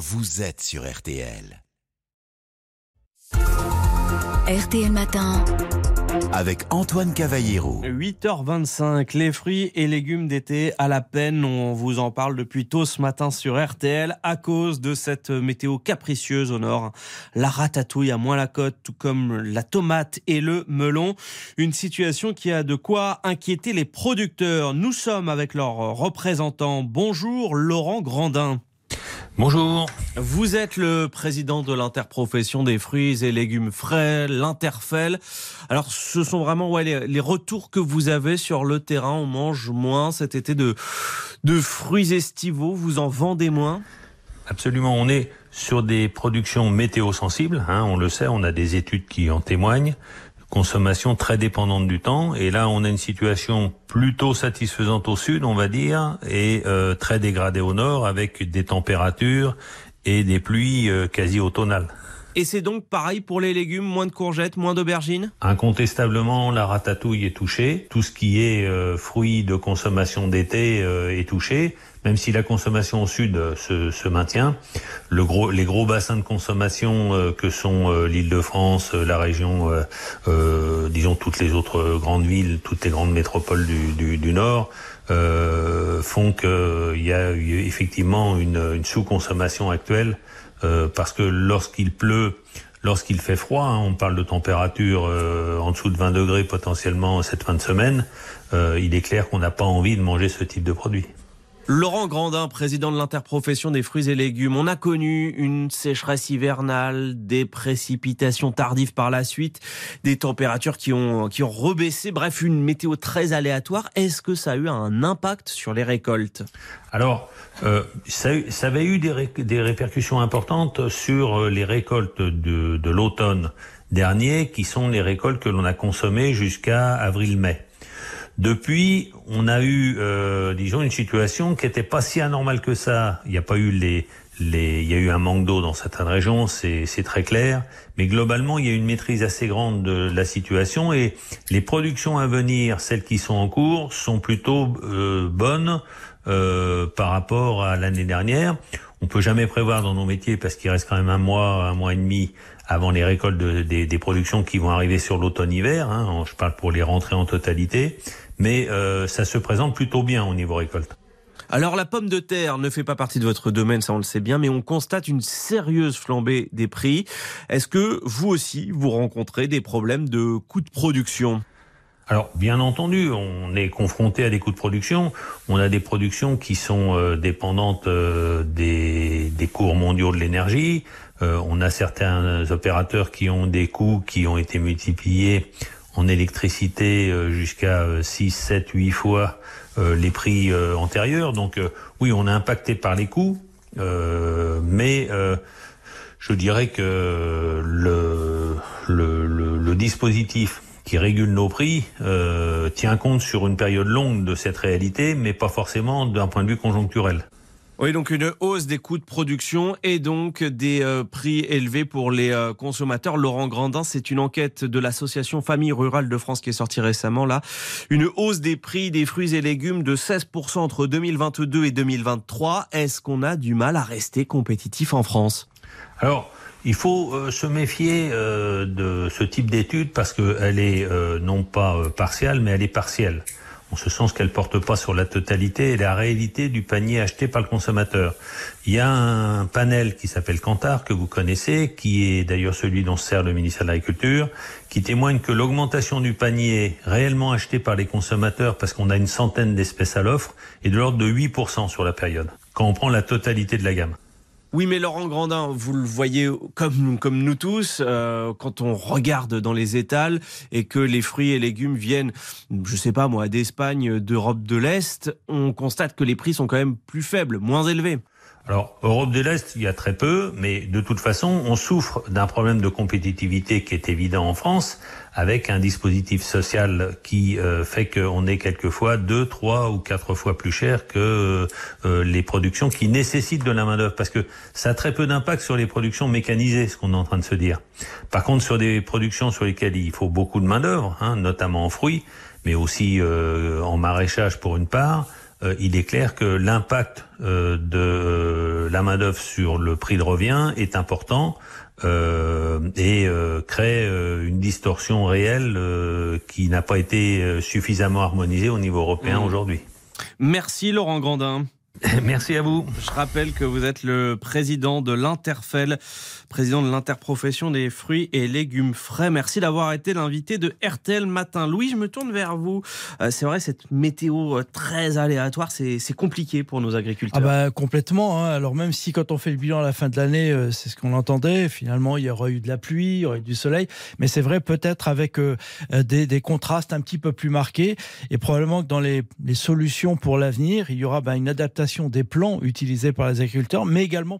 vous êtes sur RTL. RTL Matin. Avec Antoine Cavallero. 8h25, les fruits et légumes d'été à la peine. On vous en parle depuis tôt ce matin sur RTL à cause de cette météo capricieuse au nord. La ratatouille à moins la côte, tout comme la tomate et le melon. Une situation qui a de quoi inquiéter les producteurs. Nous sommes avec leurs représentants. Bonjour Laurent Grandin. Bonjour. Vous êtes le président de l'interprofession des fruits et légumes frais, l'Interfel. Alors, ce sont vraiment ouais, les, les, retours que vous avez sur le terrain. On mange moins cet été de, de fruits estivaux. Vous en vendez moins? Absolument. On est sur des productions météo sensibles. Hein, on le sait, on a des études qui en témoignent consommation très dépendante du temps. Et là, on a une situation plutôt satisfaisante au sud, on va dire, et euh, très dégradée au nord, avec des températures et des pluies euh, quasi automnales. Et c'est donc pareil pour les légumes, moins de courgettes, moins d'aubergines? Incontestablement, la ratatouille est touchée. Tout ce qui est euh, fruits de consommation d'été euh, est touché, même si la consommation au sud euh, se, se, maintient. Le gros, les gros bassins de consommation euh, que sont euh, l'Île-de-France, la région, disons toutes les autres grandes villes, toutes les grandes métropoles du, du, du Nord, font qu'il y a effectivement une, une sous-consommation actuelle euh, parce que lorsqu'il pleut, lorsqu'il fait froid, hein, on parle de température euh, en dessous de 20 degrés potentiellement cette fin de semaine, euh, il est clair qu'on n'a pas envie de manger ce type de produit. Laurent Grandin, président de l'interprofession des fruits et légumes. On a connu une sécheresse hivernale, des précipitations tardives par la suite, des températures qui ont, qui ont rebaissé, bref, une météo très aléatoire. Est-ce que ça a eu un impact sur les récoltes? Alors, euh, ça, avait eu des, ré, des, répercussions importantes sur les récoltes de l'automne dernier, qui sont les récoltes que l'on a consommées jusqu'à avril-mai. Depuis, on a eu, euh, disons, une situation qui n'était pas si anormale que ça. Il n'y a pas eu les, les, il y a eu un manque d'eau dans certaines régions, c'est très clair. Mais globalement, il y a une maîtrise assez grande de la situation et les productions à venir, celles qui sont en cours, sont plutôt euh, bonnes euh, par rapport à l'année dernière. On peut jamais prévoir dans nos métiers parce qu'il reste quand même un mois, un mois et demi avant les récoltes de, des, des, productions qui vont arriver sur l'automne-hiver. Hein, je parle pour les rentrées en totalité, mais euh, ça se présente plutôt bien au niveau récolte. Alors la pomme de terre ne fait pas partie de votre domaine, ça on le sait bien, mais on constate une sérieuse flambée des prix. Est-ce que vous aussi, vous rencontrez des problèmes de coûts de production? Alors, bien entendu, on est confronté à des coûts de production. On a des productions qui sont euh, dépendantes euh, des, des, cours mondiaux de l'énergie. Euh, on a certains opérateurs qui ont des coûts qui ont été multipliés en électricité jusqu'à 6, 7, 8 fois les prix antérieurs. Donc, oui, on est impacté par les coûts, mais je dirais que le, dispositif qui régule nos prix euh, tient compte sur une période longue de cette réalité, mais pas forcément d'un point de vue conjoncturel. Oui, donc une hausse des coûts de production et donc des euh, prix élevés pour les euh, consommateurs. Laurent Grandin, c'est une enquête de l'association Famille Rurale de France qui est sortie récemment là. Une hausse des prix des fruits et légumes de 16% entre 2022 et 2023. Est-ce qu'on a du mal à rester compétitif en France? Alors, il faut euh, se méfier de ce type d'étude parce qu'elle est non pas partielle, mais elle est partielle. En ce sens qu'elle porte pas sur la totalité et la réalité du panier acheté par le consommateur. Il y a un panel qui s'appelle Kantar, que vous connaissez, qui est d'ailleurs celui dont sert le ministère de l'Agriculture, qui témoigne que l'augmentation du panier réellement acheté par les consommateurs, parce qu'on a une centaine d'espèces à l'offre, est de l'ordre de 8% sur la période, quand on prend la totalité de la gamme. Oui, mais Laurent Grandin, vous le voyez comme, comme nous tous, euh, quand on regarde dans les étals et que les fruits et légumes viennent, je sais pas moi, d'Espagne, d'Europe de l'Est, on constate que les prix sont quand même plus faibles, moins élevés. Alors, Europe de l'Est, il y a très peu, mais de toute façon, on souffre d'un problème de compétitivité qui est évident en France, avec un dispositif social qui euh, fait qu'on est quelquefois deux, trois ou quatre fois plus cher que euh, les productions qui nécessitent de la main-d'œuvre, parce que ça a très peu d'impact sur les productions mécanisées, ce qu'on est en train de se dire. Par contre, sur des productions sur lesquelles il faut beaucoup de main-d'œuvre, hein, notamment en fruits, mais aussi euh, en maraîchage pour une part, il est clair que l'impact euh, de la main d'œuvre sur le prix de revient est important et crée une distorsion réelle qui n'a pas été suffisamment harmonisée au niveau européen mmh. aujourd'hui. Merci Laurent Grandin. Merci à vous. Je rappelle que vous êtes le président de l'Interfel, président de l'interprofession des fruits et légumes frais. Merci d'avoir été l'invité de RTL Matin. Louis, je me tourne vers vous. Euh, c'est vrai, cette météo euh, très aléatoire, c'est compliqué pour nos agriculteurs. Ah bah, complètement. Hein. Alors même si quand on fait le bilan à la fin de l'année, euh, c'est ce qu'on entendait, finalement, il y aurait eu de la pluie, il y aurait eu du soleil. Mais c'est vrai, peut-être avec des, contrastes un petit peu plus marqués. Et probablement que dans les, solutions pour l'avenir, il y aura bah, une des plans utilisés par les agriculteurs, mais également